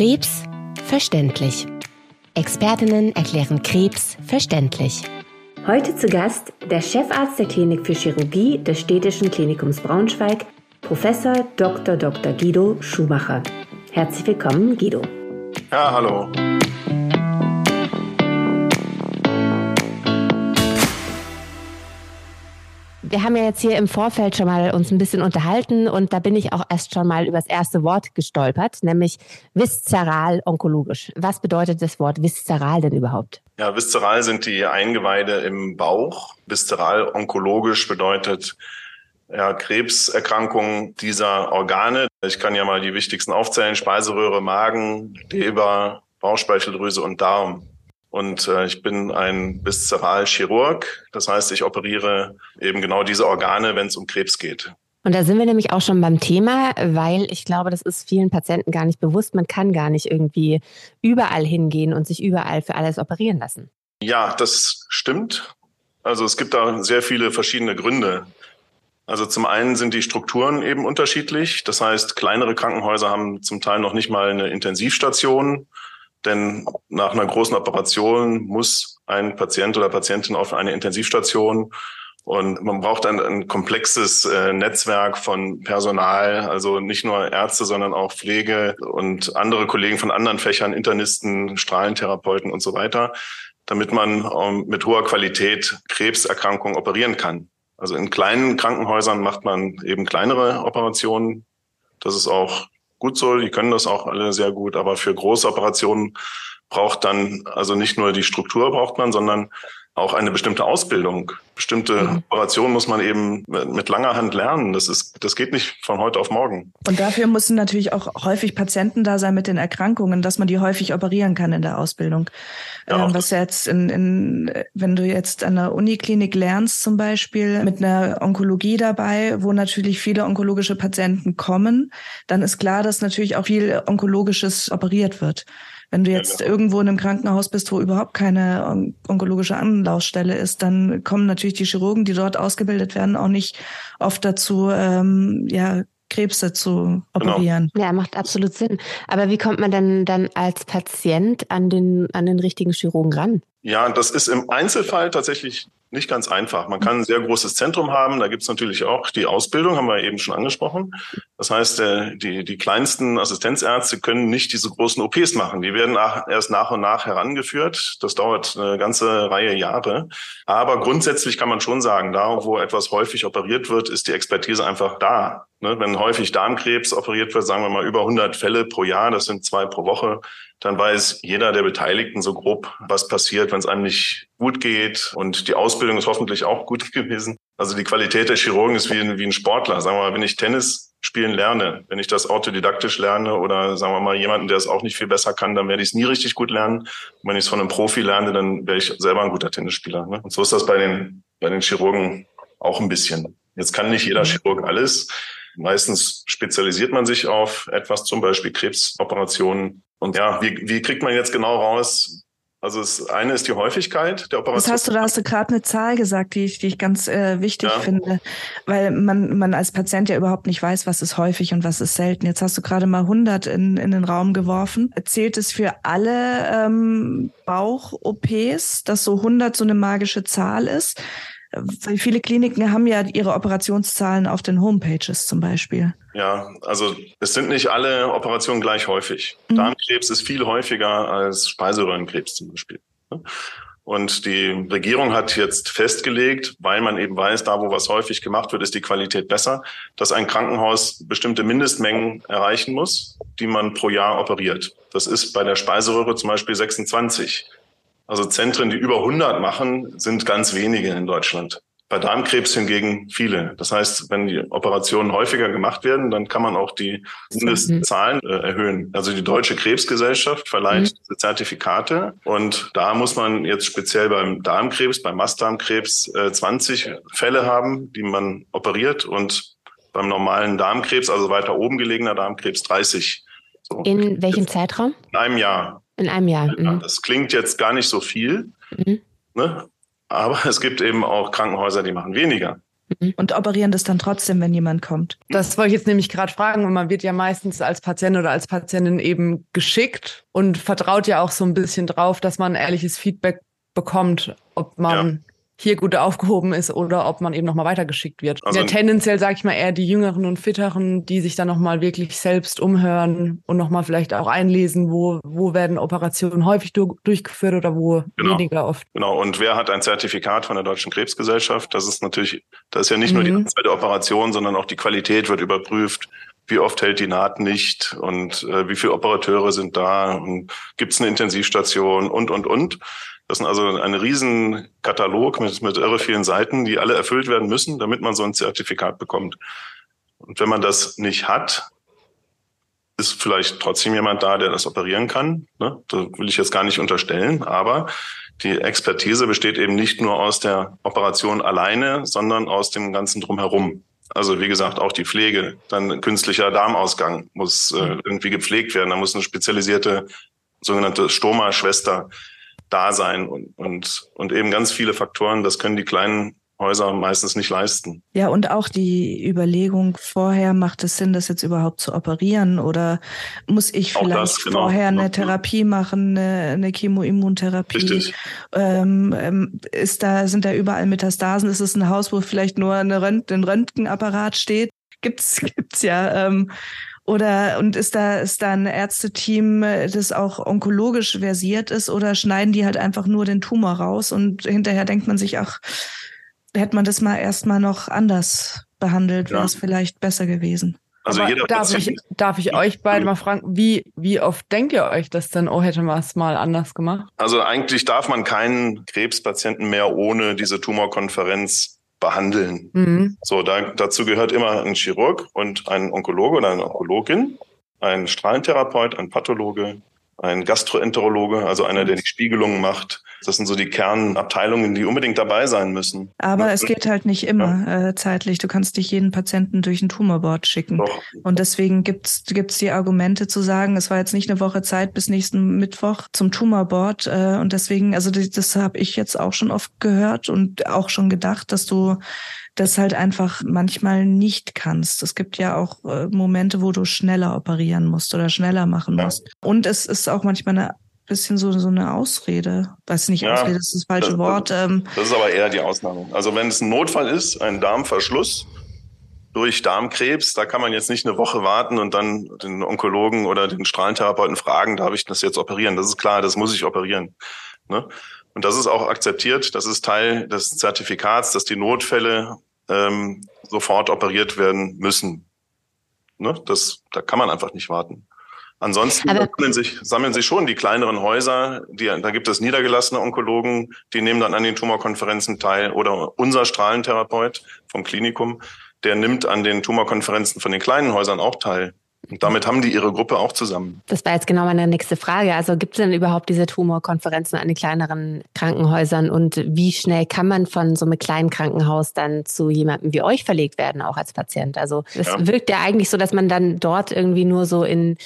Krebs verständlich. Expertinnen erklären Krebs verständlich. Heute zu Gast der Chefarzt der Klinik für Chirurgie des Städtischen Klinikums Braunschweig, Professor Dr. Dr. Guido Schumacher. Herzlich willkommen, Guido. Ja, hallo. Wir haben ja jetzt hier im Vorfeld schon mal uns ein bisschen unterhalten und da bin ich auch erst schon mal über das erste Wort gestolpert, nämlich viszeral onkologisch. Was bedeutet das Wort viszeral denn überhaupt? Ja, viszeral sind die Eingeweide im Bauch. Viszeral onkologisch bedeutet ja, Krebserkrankungen dieser Organe. Ich kann ja mal die wichtigsten aufzählen. Speiseröhre, Magen, Leber, Bauchspeicheldrüse und Darm. Und äh, ich bin ein Viszeralchirurg. Das heißt, ich operiere eben genau diese Organe, wenn es um Krebs geht. Und da sind wir nämlich auch schon beim Thema, weil ich glaube, das ist vielen Patienten gar nicht bewusst. Man kann gar nicht irgendwie überall hingehen und sich überall für alles operieren lassen. Ja, das stimmt. Also es gibt da sehr viele verschiedene Gründe. Also zum einen sind die Strukturen eben unterschiedlich. Das heißt, kleinere Krankenhäuser haben zum Teil noch nicht mal eine Intensivstation. Denn nach einer großen Operation muss ein Patient oder Patientin auf eine Intensivstation und man braucht ein, ein komplexes äh, Netzwerk von Personal, also nicht nur Ärzte, sondern auch Pflege und andere Kollegen von anderen Fächern, Internisten, Strahlentherapeuten und so weiter, damit man ähm, mit hoher Qualität Krebserkrankungen operieren kann. Also in kleinen Krankenhäusern macht man eben kleinere Operationen. Das ist auch gut so, die können das auch alle sehr gut, aber für große Operationen braucht dann also nicht nur die Struktur braucht man, sondern auch eine bestimmte Ausbildung. Bestimmte mhm. Operationen muss man eben mit langer Hand lernen. Das ist, das geht nicht von heute auf morgen. Und dafür müssen natürlich auch häufig Patienten da sein mit den Erkrankungen, dass man die häufig operieren kann in der Ausbildung. Ja, ähm, was jetzt in, in, wenn du jetzt an der Uniklinik lernst zum Beispiel mit einer Onkologie dabei, wo natürlich viele onkologische Patienten kommen, dann ist klar, dass natürlich auch viel Onkologisches operiert wird. Wenn du jetzt ja, genau. irgendwo in einem Krankenhaus bist, wo überhaupt keine on onkologische Anlaufstelle ist, dann kommen natürlich die Chirurgen, die dort ausgebildet werden, auch nicht oft dazu, ähm, ja, Krebse zu genau. operieren. Genau. Ja, macht absolut Sinn. Aber wie kommt man denn dann als Patient an den, an den richtigen Chirurgen ran? Ja, das ist im Einzelfall tatsächlich nicht ganz einfach. Man kann ein sehr großes Zentrum haben. Da gibt es natürlich auch die Ausbildung, haben wir eben schon angesprochen. Das heißt, äh, die, die kleinsten Assistenzärzte können nicht diese großen OPs machen. Die werden erst nach und nach herangeführt. Das dauert eine ganze Reihe Jahre. Aber grundsätzlich kann man schon sagen, da wo etwas häufig operiert wird, ist die Expertise einfach da. Ne, wenn häufig Darmkrebs operiert wird, sagen wir mal über 100 Fälle pro Jahr, das sind zwei pro Woche, dann weiß jeder der Beteiligten so grob, was passiert, wenn es einem nicht gut geht. Und die Ausbildung ist hoffentlich auch gut gewesen. Also die Qualität der Chirurgen ist wie ein, wie ein Sportler. Sagen wir mal, wenn ich Tennis spielen lerne, wenn ich das autodidaktisch lerne oder sagen wir mal jemanden, der es auch nicht viel besser kann, dann werde ich es nie richtig gut lernen. Und wenn ich es von einem Profi lerne, dann wäre ich selber ein guter Tennisspieler. Ne? Und so ist das bei den, bei den Chirurgen auch ein bisschen. Jetzt kann nicht jeder Chirurg alles. Meistens spezialisiert man sich auf etwas, zum Beispiel Krebsoperationen. Und ja, wie, wie kriegt man jetzt genau raus, also das eine ist die Häufigkeit der Operation. Das hast du, da hast du gerade eine Zahl gesagt, die ich, die ich ganz äh, wichtig ja. finde, weil man, man als Patient ja überhaupt nicht weiß, was ist häufig und was ist selten. Jetzt hast du gerade mal 100 in, in den Raum geworfen. Zählt es für alle ähm, Bauch-OPs, dass so 100 so eine magische Zahl ist? Viele Kliniken haben ja ihre Operationszahlen auf den Homepages zum Beispiel. Ja, also es sind nicht alle Operationen gleich häufig. Mhm. Darmkrebs ist viel häufiger als Speiseröhrenkrebs zum Beispiel. Und die Regierung hat jetzt festgelegt, weil man eben weiß, da wo was häufig gemacht wird, ist die Qualität besser, dass ein Krankenhaus bestimmte Mindestmengen erreichen muss, die man pro Jahr operiert. Das ist bei der Speiseröhre zum Beispiel 26. Also Zentren, die über 100 machen, sind ganz wenige in Deutschland. Bei Darmkrebs hingegen viele. Das heißt, wenn die Operationen häufiger gemacht werden, dann kann man auch die Mindestzahlen äh, erhöhen. Also die Deutsche Krebsgesellschaft verleiht mhm. diese Zertifikate und da muss man jetzt speziell beim Darmkrebs, beim Mastdarmkrebs äh, 20 Fälle haben, die man operiert und beim normalen Darmkrebs, also weiter oben gelegener Darmkrebs, 30. So. In welchem Zeitraum? In einem Jahr. In einem Jahr. Mhm. Das klingt jetzt gar nicht so viel, mhm. ne? aber es gibt eben auch Krankenhäuser, die machen weniger. mhm. und operieren das dann trotzdem, wenn jemand kommt. Das wollte ich jetzt nämlich gerade fragen, und man wird ja meistens als Patient oder als Patientin eben geschickt und vertraut ja auch so ein bisschen drauf, dass man ehrliches Feedback bekommt, ob man hier gut aufgehoben ist oder ob man eben nochmal weitergeschickt wird. Also ja, tendenziell sage ich mal eher die Jüngeren und Fitteren, die sich dann nochmal wirklich selbst umhören und nochmal vielleicht auch einlesen, wo, wo werden Operationen häufig du durchgeführt oder wo genau. weniger oft. Genau, und wer hat ein Zertifikat von der Deutschen Krebsgesellschaft? Das ist natürlich, das ist ja nicht mhm. nur die mhm. Anzahl der Operationen, sondern auch die Qualität wird überprüft wie oft hält die Naht nicht und äh, wie viele Operateure sind da und gibt es eine Intensivstation und, und, und. Das ist also ein riesen Katalog mit, mit irre vielen Seiten, die alle erfüllt werden müssen, damit man so ein Zertifikat bekommt. Und wenn man das nicht hat, ist vielleicht trotzdem jemand da, der das operieren kann. Ne? Das will ich jetzt gar nicht unterstellen, aber die Expertise besteht eben nicht nur aus der Operation alleine, sondern aus dem ganzen drumherum. Also wie gesagt, auch die Pflege, dann künstlicher Darmausgang muss äh, irgendwie gepflegt werden. Da muss eine spezialisierte sogenannte Stoma-Schwester da sein und, und, und eben ganz viele Faktoren, das können die kleinen Häuser meistens nicht leisten. Ja, und auch die Überlegung vorher, macht es Sinn, das jetzt überhaupt zu operieren oder muss ich vielleicht das, genau. vorher eine Therapie machen, eine, eine Chemoimmuntherapie? Richtig. Ähm, ähm, ist da, sind da überall Metastasen? Ist es ein Haus, wo vielleicht nur eine Rönt ein Röntgenapparat steht? Gibt's, gibt's ja. Ähm, oder und ist da ist da ein Ärzteteam, das auch onkologisch versiert ist, oder schneiden die halt einfach nur den Tumor raus und hinterher denkt man sich, ach, hätte man das mal erstmal noch anders behandelt, wäre es vielleicht besser gewesen. Also jeder darf ich, darf ich euch beide mal fragen, wie, wie oft denkt ihr euch das denn, oh, hätte man es mal anders gemacht? Also eigentlich darf man keinen Krebspatienten mehr ohne diese Tumorkonferenz behandeln. Mhm. So, da, dazu gehört immer ein Chirurg und ein Onkologe oder eine Onkologin, ein Strahlentherapeut, ein Pathologe, ein Gastroenterologe, also einer, der die Spiegelungen macht. Das sind so die Kernabteilungen, die unbedingt dabei sein müssen. Aber ja. es geht halt nicht immer ja. äh, zeitlich. Du kannst dich jeden Patienten durch ein Tumorboard schicken. Doch. Und deswegen gibt's gibt's die Argumente zu sagen, es war jetzt nicht eine Woche Zeit bis nächsten Mittwoch zum Tumorboard. Äh, und deswegen, also das, das habe ich jetzt auch schon oft gehört und auch schon gedacht, dass du das halt einfach manchmal nicht kannst. Es gibt ja auch äh, Momente, wo du schneller operieren musst oder schneller machen musst. Ja. Und es ist auch manchmal eine bisschen so, so eine Ausrede. Weiß nicht, ja, Ausrede ist das falsche das, Wort. Ähm. Das ist aber eher die Ausnahme. Also wenn es ein Notfall ist, ein Darmverschluss durch Darmkrebs, da kann man jetzt nicht eine Woche warten und dann den Onkologen oder den Strahlentherapeuten fragen, darf ich das jetzt operieren? Das ist klar, das muss ich operieren. Ne? Und das ist auch akzeptiert. Das ist Teil des Zertifikats, dass die Notfälle ähm, sofort operiert werden müssen. Ne? Das, da kann man einfach nicht warten. Ansonsten sammeln sich, sammeln sich schon die kleineren Häuser, die, da gibt es niedergelassene Onkologen, die nehmen dann an den Tumorkonferenzen teil oder unser Strahlentherapeut vom Klinikum, der nimmt an den Tumorkonferenzen von den kleinen Häusern auch teil. Und damit haben die ihre Gruppe auch zusammen. Das war jetzt genau meine nächste Frage. Also gibt es denn überhaupt diese Tumorkonferenzen an den kleineren Krankenhäusern und wie schnell kann man von so einem kleinen Krankenhaus dann zu jemandem wie euch verlegt werden, auch als Patient? Also es ja. wirkt ja eigentlich so, dass man dann dort irgendwie nur so in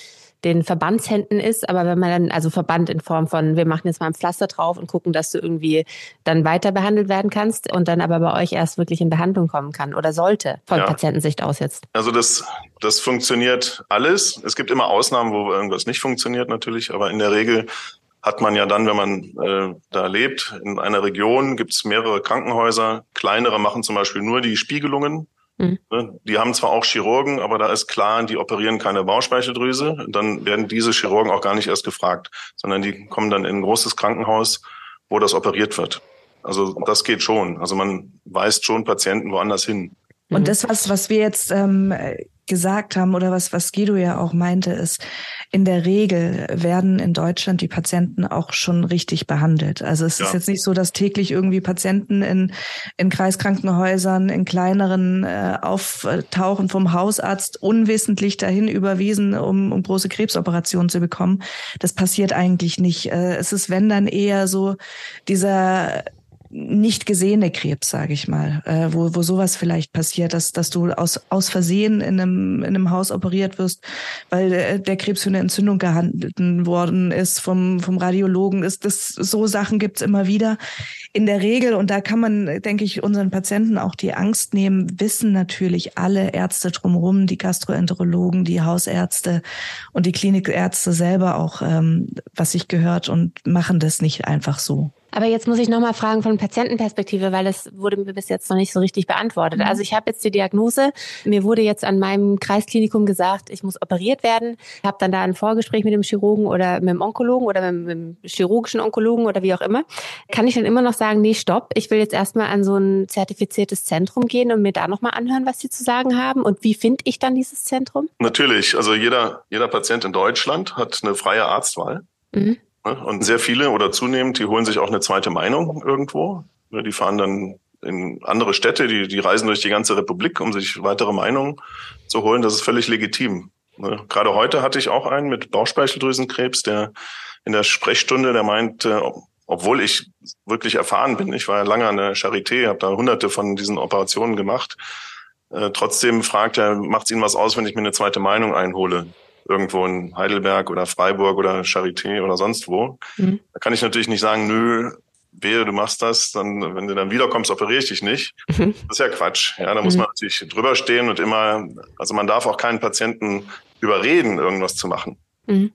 den Verbandshänden ist. Aber wenn man dann, also Verband in Form von, wir machen jetzt mal ein Pflaster drauf und gucken, dass du irgendwie dann weiter behandelt werden kannst und dann aber bei euch erst wirklich in Behandlung kommen kann oder sollte, von ja. Patientensicht aus jetzt. Also das, das funktioniert alles. Es gibt immer Ausnahmen, wo irgendwas nicht funktioniert natürlich, aber in der Regel hat man ja dann, wenn man äh, da lebt, in einer Region gibt es mehrere Krankenhäuser. Kleinere machen zum Beispiel nur die Spiegelungen Mhm. Ne, die haben zwar auch Chirurgen, aber da ist klar, die operieren keine Bauchspeicheldrüse. Dann werden diese Chirurgen auch gar nicht erst gefragt, sondern die kommen dann in ein großes Krankenhaus, wo das operiert wird. Also das geht schon. Also man weist schon Patienten woanders hin. Und mhm. das, was, was wir jetzt ähm, gesagt haben oder was, was Guido ja auch meinte, ist, in der Regel werden in Deutschland die Patienten auch schon richtig behandelt. Also es ja. ist jetzt nicht so, dass täglich irgendwie Patienten in, in Kreiskrankenhäusern, in kleineren äh, auftauchen vom Hausarzt unwissentlich dahin überwiesen, um, um große Krebsoperationen zu bekommen. Das passiert eigentlich nicht. Äh, es ist, wenn dann eher so dieser nicht gesehene Krebs, sage ich mal, äh, wo, wo sowas vielleicht passiert, dass, dass du aus, aus Versehen in einem, in einem Haus operiert wirst, weil der, der Krebs für eine Entzündung gehandelt worden ist vom, vom Radiologen. Ist das, so Sachen gibt's immer wieder. In der Regel, und da kann man, denke ich, unseren Patienten auch die Angst nehmen, wissen natürlich alle Ärzte drumherum, die Gastroenterologen, die Hausärzte und die Klinikärzte selber auch, ähm, was sich gehört und machen das nicht einfach so. Aber jetzt muss ich nochmal fragen von Patientenperspektive, weil das wurde mir bis jetzt noch nicht so richtig beantwortet. Mhm. Also ich habe jetzt die Diagnose. Mir wurde jetzt an meinem Kreisklinikum gesagt, ich muss operiert werden. Ich habe dann da ein Vorgespräch mit dem Chirurgen oder mit dem Onkologen oder mit, mit dem chirurgischen Onkologen oder wie auch immer. Kann ich dann immer noch sagen, nee, stopp, ich will jetzt erstmal an so ein zertifiziertes Zentrum gehen und mir da nochmal anhören, was sie zu sagen haben? Und wie finde ich dann dieses Zentrum? Natürlich. Also jeder, jeder Patient in Deutschland hat eine freie Arztwahl. Mhm. Ne? Und sehr viele oder zunehmend, die holen sich auch eine zweite Meinung irgendwo. Ne? Die fahren dann in andere Städte, die, die reisen durch die ganze Republik, um sich weitere Meinungen zu holen. Das ist völlig legitim. Ne? Gerade heute hatte ich auch einen mit Bauchspeicheldrüsenkrebs, der in der Sprechstunde, der meinte, obwohl ich wirklich erfahren bin, ich war ja lange an der Charité, habe da hunderte von diesen Operationen gemacht, äh, trotzdem fragt er, macht es Ihnen was aus, wenn ich mir eine zweite Meinung einhole? Irgendwo in Heidelberg oder Freiburg oder Charité oder sonst wo. Mhm. Da kann ich natürlich nicht sagen, nö, wehe, du machst das, dann, wenn du dann wiederkommst, operiere ich dich nicht. Mhm. Das ist ja Quatsch. Ja, da muss mhm. man natürlich drüber stehen und immer, also man darf auch keinen Patienten überreden, irgendwas zu machen. Mhm.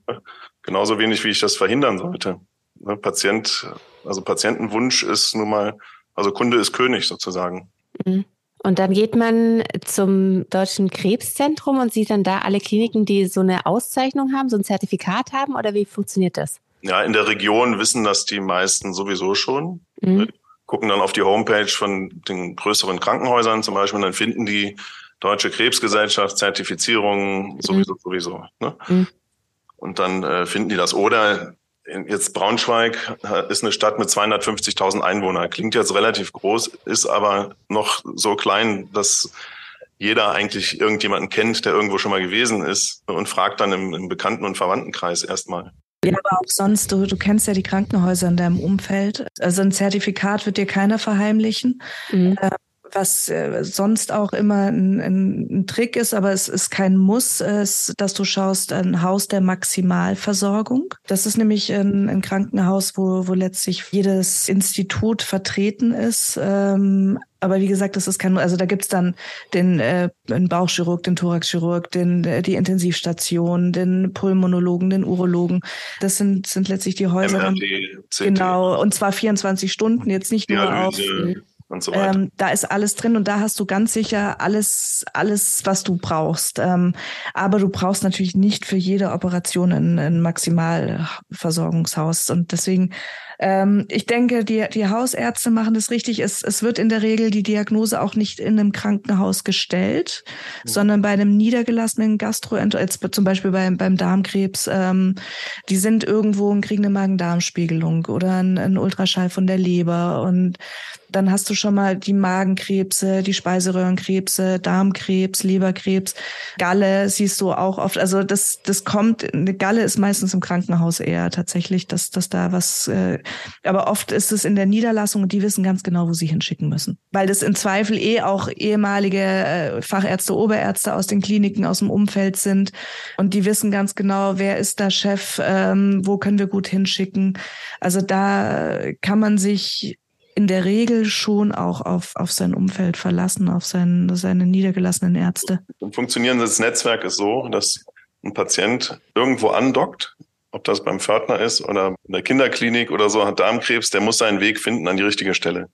Genauso wenig, wie ich das verhindern sollte. Ne, Patient, also Patientenwunsch ist nun mal, also Kunde ist König sozusagen. Mhm. Und dann geht man zum Deutschen Krebszentrum und sieht dann da alle Kliniken, die so eine Auszeichnung haben, so ein Zertifikat haben oder wie funktioniert das? Ja, in der Region wissen das die meisten sowieso schon. Mhm. Gucken dann auf die Homepage von den größeren Krankenhäusern zum Beispiel und dann finden die Deutsche Krebsgesellschaft Zertifizierung sowieso, mhm. sowieso. Ne? Mhm. Und dann äh, finden die das. Oder Jetzt Braunschweig äh, ist eine Stadt mit 250.000 Einwohnern. Klingt jetzt relativ groß, ist aber noch so klein, dass jeder eigentlich irgendjemanden kennt, der irgendwo schon mal gewesen ist und fragt dann im, im Bekannten- und Verwandtenkreis erstmal. Ja, aber auch sonst, du, du kennst ja die Krankenhäuser in deinem Umfeld. Also ein Zertifikat wird dir keiner verheimlichen. Mhm. Was äh, sonst auch immer ein, ein, ein, Trick ist, aber es ist kein Muss, ist, dass du schaust, ein Haus der Maximalversorgung. Das ist nämlich ein, ein Krankenhaus, wo, wo letztlich jedes Institut vertreten ist. Ähm, aber wie gesagt, das ist kein, also da gibt's dann den, äh, den Bauchchirurg, den Thoraxchirurg, den, äh, die Intensivstation, den Pulmonologen, den Urologen. Das sind, sind letztlich die Häuser. MRT, genau, und zwar 24 Stunden, jetzt nicht nur auf und so weiter. Ähm, da ist alles drin und da hast du ganz sicher alles, alles, was du brauchst. Ähm, aber du brauchst natürlich nicht für jede Operation ein, ein Maximalversorgungshaus. Und deswegen ähm, ich denke, die, die Hausärzte machen das richtig. Es, es wird in der Regel die Diagnose auch nicht in einem Krankenhaus gestellt, mhm. sondern bei einem niedergelassenen Gastroenterologen, zum Beispiel beim, beim Darmkrebs. Ähm, die sind irgendwo und kriegen eine Magen-Darm-Spiegelung oder ein, ein Ultraschall von der Leber und dann hast du schon mal die Magenkrebse, die Speiseröhrenkrebse, Darmkrebs, Leberkrebs, Galle siehst du auch oft. Also das, das kommt, eine Galle ist meistens im Krankenhaus eher tatsächlich, dass, dass da was äh, aber oft ist es in der Niederlassung und die wissen ganz genau, wo sie hinschicken müssen. Weil das im Zweifel eh auch ehemalige äh, Fachärzte, Oberärzte aus den Kliniken, aus dem Umfeld sind. Und die wissen ganz genau, wer ist da Chef, ähm, wo können wir gut hinschicken. Also da kann man sich in der Regel schon auch auf, auf sein Umfeld verlassen, auf sein, seine niedergelassenen Ärzte. Ein funktionierendes Netzwerk ist so, dass ein Patient irgendwo andockt, ob das beim Pförtner ist oder in der Kinderklinik oder so, hat Darmkrebs, der muss seinen Weg finden an die richtige Stelle.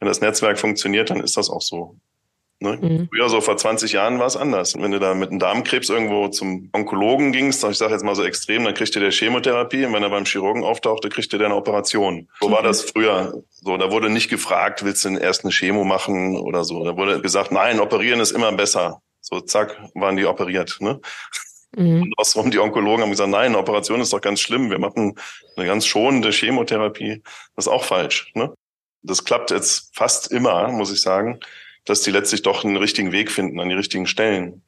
Wenn das Netzwerk funktioniert, dann ist das auch so. Ne? Mhm. Früher, so vor 20 Jahren, war es anders. Wenn du da mit einem Darmkrebs irgendwo zum Onkologen gingst, ich sage jetzt mal so extrem, dann kriegte der Chemotherapie und wenn er beim Chirurgen auftauchte, kriegte der eine Operation. So war das früher. So, da wurde nicht gefragt, willst du denn erst eine Chemo machen oder so. Da wurde gesagt, nein, operieren ist immer besser. So, zack, waren die operiert. Ne? Mhm. Und ausrum die Onkologen haben gesagt, nein, eine Operation ist doch ganz schlimm. Wir machen eine ganz schonende Chemotherapie. Das ist auch falsch. Ne? Das klappt jetzt fast immer, muss ich sagen, dass die letztlich doch einen richtigen Weg finden an die richtigen Stellen.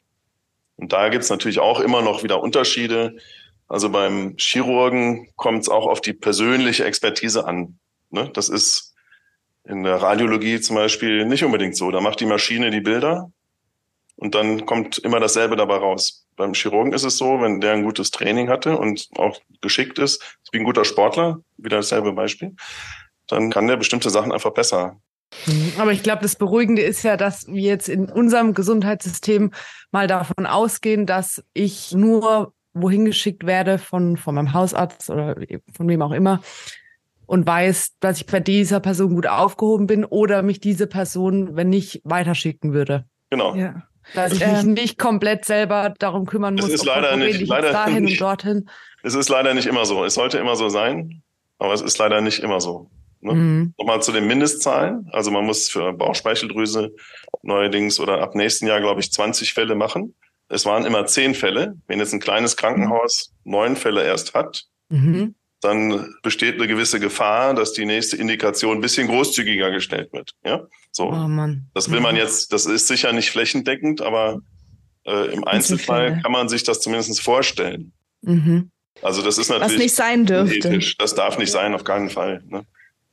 Und da gibt's natürlich auch immer noch wieder Unterschiede. Also beim Chirurgen kommt es auch auf die persönliche Expertise an. Ne? Das ist in der Radiologie zum Beispiel nicht unbedingt so. Da macht die Maschine die Bilder und dann kommt immer dasselbe dabei raus. Beim Chirurgen ist es so, wenn der ein gutes Training hatte und auch geschickt ist, ist wie ein guter Sportler, wieder dasselbe Beispiel, dann kann der bestimmte Sachen einfach besser. Mhm. Aber ich glaube, das Beruhigende ist ja, dass wir jetzt in unserem Gesundheitssystem mal davon ausgehen, dass ich nur wohin geschickt werde von, von meinem Hausarzt oder von wem auch immer und weiß, dass ich bei dieser Person gut aufgehoben bin oder mich diese Person, wenn nicht, weiterschicken würde. Genau. Ja. Dass ich mich nicht komplett selber darum kümmern muss, es ist leider nicht, leider dahin nicht, und dorthin. Es ist leider nicht immer so. Es sollte immer so sein, aber es ist leider nicht immer so. Ne? Mhm. Nochmal zu den Mindestzahlen. Also man muss für Bauchspeicheldrüse neuerdings oder ab nächsten Jahr, glaube ich, 20 Fälle machen. Es waren immer zehn Fälle. Wenn jetzt ein kleines Krankenhaus neun Fälle erst hat, mhm. dann besteht eine gewisse Gefahr, dass die nächste Indikation ein bisschen großzügiger gestellt wird. Ja, so. Oh Mann. Das will man mhm. jetzt, das ist sicher nicht flächendeckend, aber äh, im Einzelfall kann man sich das zumindest vorstellen. Mhm. Also das ist natürlich Was nicht sein dürfte. Ethisch. Das darf nicht sein, auf keinen Fall. Ne?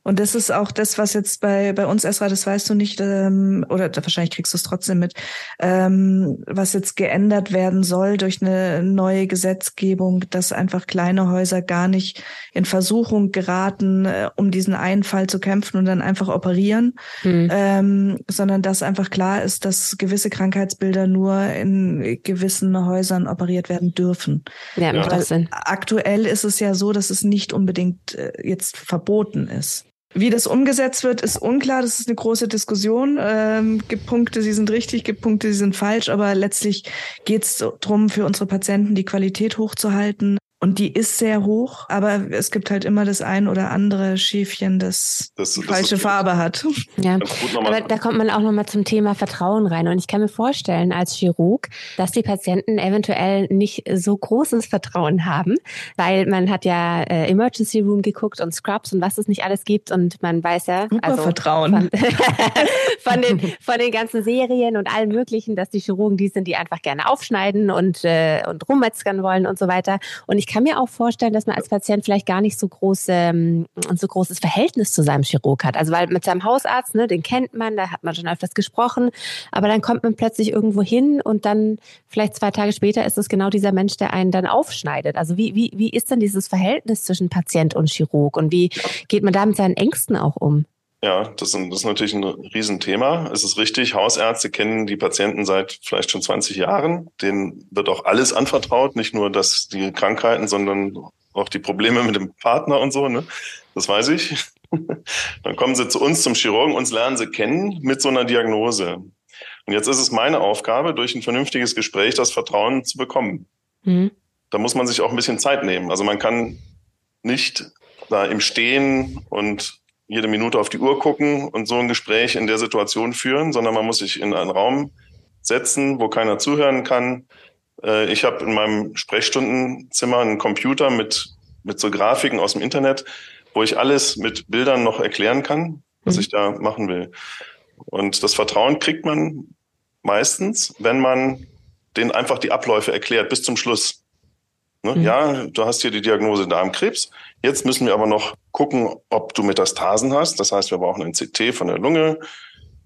Und das ist auch das, was jetzt bei, bei uns, Esra, das weißt du nicht, ähm, oder wahrscheinlich kriegst du es trotzdem mit, ähm, was jetzt geändert werden soll durch eine neue Gesetzgebung, dass einfach kleine Häuser gar nicht in Versuchung geraten, äh, um diesen einen Fall zu kämpfen und dann einfach operieren, mhm. ähm, sondern dass einfach klar ist, dass gewisse Krankheitsbilder nur in gewissen Häusern operiert werden dürfen. Ja, macht ja. Sinn. Aktuell ist es ja so, dass es nicht unbedingt äh, jetzt verboten ist. Wie das umgesetzt wird, ist unklar. Das ist eine große Diskussion. Ähm, gibt Punkte, die sind richtig, gibt Punkte, die sind falsch. Aber letztlich geht es darum, für unsere Patienten die Qualität hochzuhalten und die ist sehr hoch, aber es gibt halt immer das ein oder andere Schäfchen, das, das die falsche das Farbe hat. Ja, aber da kommt man auch nochmal zum Thema Vertrauen rein. Und ich kann mir vorstellen, als Chirurg, dass die Patienten eventuell nicht so großes Vertrauen haben, weil man hat ja äh, Emergency Room geguckt und Scrubs und was es nicht alles gibt. Und man weiß ja, Super also Vertrauen. Von, von, den, von den ganzen Serien und allen möglichen, dass die Chirurgen die sind, die einfach gerne aufschneiden und, äh, und rummetzgern wollen und so weiter. Und ich kann mir auch vorstellen, dass man als Patient vielleicht gar nicht so große, ähm, so großes Verhältnis zu seinem Chirurg hat. Also weil mit seinem Hausarzt, ne, den kennt man, da hat man schon öfters gesprochen, aber dann kommt man plötzlich irgendwo hin und dann vielleicht zwei Tage später ist es genau dieser Mensch, der einen dann aufschneidet. Also wie, wie, wie ist denn dieses Verhältnis zwischen Patient und Chirurg und wie geht man da mit seinen Ängsten auch um? Ja, das ist, das ist natürlich ein Riesenthema. Es ist richtig, Hausärzte kennen die Patienten seit vielleicht schon 20 Jahren. Denen wird auch alles anvertraut, nicht nur das, die Krankheiten, sondern auch die Probleme mit dem Partner und so. Ne? Das weiß ich. Dann kommen sie zu uns zum Chirurgen, uns lernen sie kennen mit so einer Diagnose. Und jetzt ist es meine Aufgabe, durch ein vernünftiges Gespräch das Vertrauen zu bekommen. Mhm. Da muss man sich auch ein bisschen Zeit nehmen. Also man kann nicht da im Stehen und jede Minute auf die Uhr gucken und so ein Gespräch in der Situation führen, sondern man muss sich in einen Raum setzen, wo keiner zuhören kann. Äh, ich habe in meinem Sprechstundenzimmer einen Computer mit, mit so Grafiken aus dem Internet, wo ich alles mit Bildern noch erklären kann, was mhm. ich da machen will. Und das Vertrauen kriegt man meistens, wenn man den einfach die Abläufe erklärt bis zum Schluss. Ne? Mhm. Ja, du hast hier die Diagnose Darmkrebs. Jetzt müssen wir aber noch gucken, ob du Metastasen hast. Das heißt, wir brauchen ein CT von der Lunge,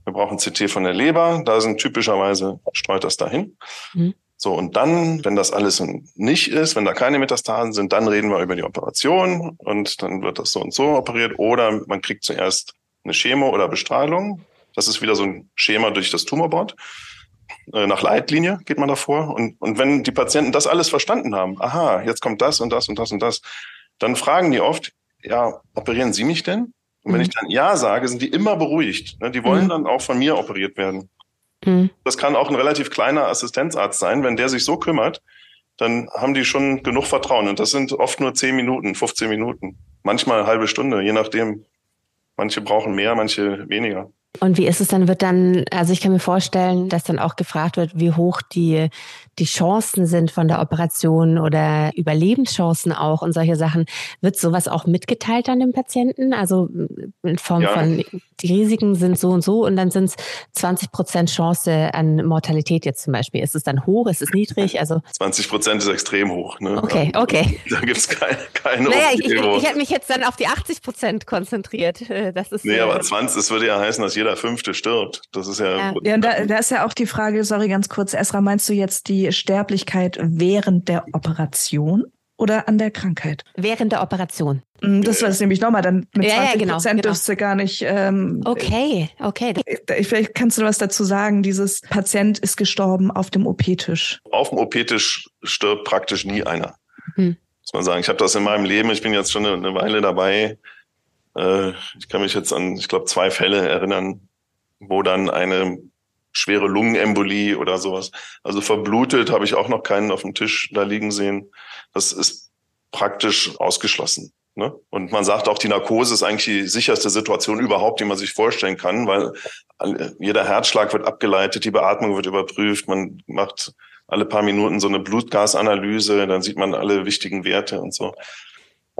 wir brauchen ein CT von der Leber. Da sind typischerweise streut das dahin. Mhm. So, und dann, wenn das alles nicht ist, wenn da keine Metastasen sind, dann reden wir über die Operation und dann wird das so und so operiert. Oder man kriegt zuerst eine Chemo oder Bestrahlung. Das ist wieder so ein Schema durch das Tumorboard. Äh, nach Leitlinie geht man davor. Und, und wenn die Patienten das alles verstanden haben, aha, jetzt kommt das und das und das und das, dann fragen die oft, ja, operieren Sie mich denn? Und wenn mhm. ich dann Ja sage, sind die immer beruhigt. Ne? Die wollen mhm. dann auch von mir operiert werden. Mhm. Das kann auch ein relativ kleiner Assistenzarzt sein. Wenn der sich so kümmert, dann haben die schon genug Vertrauen. Und das sind oft nur 10 Minuten, 15 Minuten. Manchmal eine halbe Stunde, je nachdem. Manche brauchen mehr, manche weniger. Und wie ist es dann, wird dann, also ich kann mir vorstellen, dass dann auch gefragt wird, wie hoch die, die Chancen sind von der Operation oder Überlebenschancen auch und solche Sachen. Wird sowas auch mitgeteilt an den Patienten? Also in Form ja. von, die Risiken sind so und so und dann sind es 20 Prozent Chance an Mortalität jetzt zum Beispiel. Ist es dann hoch? Ist es niedrig? Also 20 Prozent ist extrem hoch. Ne? Okay, okay. Da gibt es keine, keine naja, ich, ich, ich hätte mich jetzt dann auf die 80 Prozent konzentriert. Das ist, nee, aber 20, das würde ja heißen, dass jeder Fünfte stirbt. Das ist ja. Ja, ja da, da ist ja auch die Frage, sorry, ganz kurz, Esra, meinst du jetzt die Sterblichkeit während der Operation? Oder an der Krankheit? Während der Operation. Mm, das war es nämlich nochmal, dann mit ja, 20 genau, Prozent genau, dürfst du gar nicht. Ähm, okay, okay. Vielleicht kannst du was dazu sagen. Dieses Patient ist gestorben auf dem OP-Tisch. Auf dem OP-Tisch stirbt praktisch nie einer. Hm. Muss man sagen. Ich habe das in meinem Leben, ich bin jetzt schon eine, eine Weile dabei, äh, ich kann mich jetzt an, ich glaube, zwei Fälle erinnern, wo dann eine schwere Lungenembolie oder sowas. Also verblutet habe ich auch noch keinen auf dem Tisch da liegen sehen. Das ist praktisch ausgeschlossen. Ne? Und man sagt auch, die Narkose ist eigentlich die sicherste Situation überhaupt, die man sich vorstellen kann, weil jeder Herzschlag wird abgeleitet, die Beatmung wird überprüft, man macht alle paar Minuten so eine Blutgasanalyse, dann sieht man alle wichtigen Werte und so.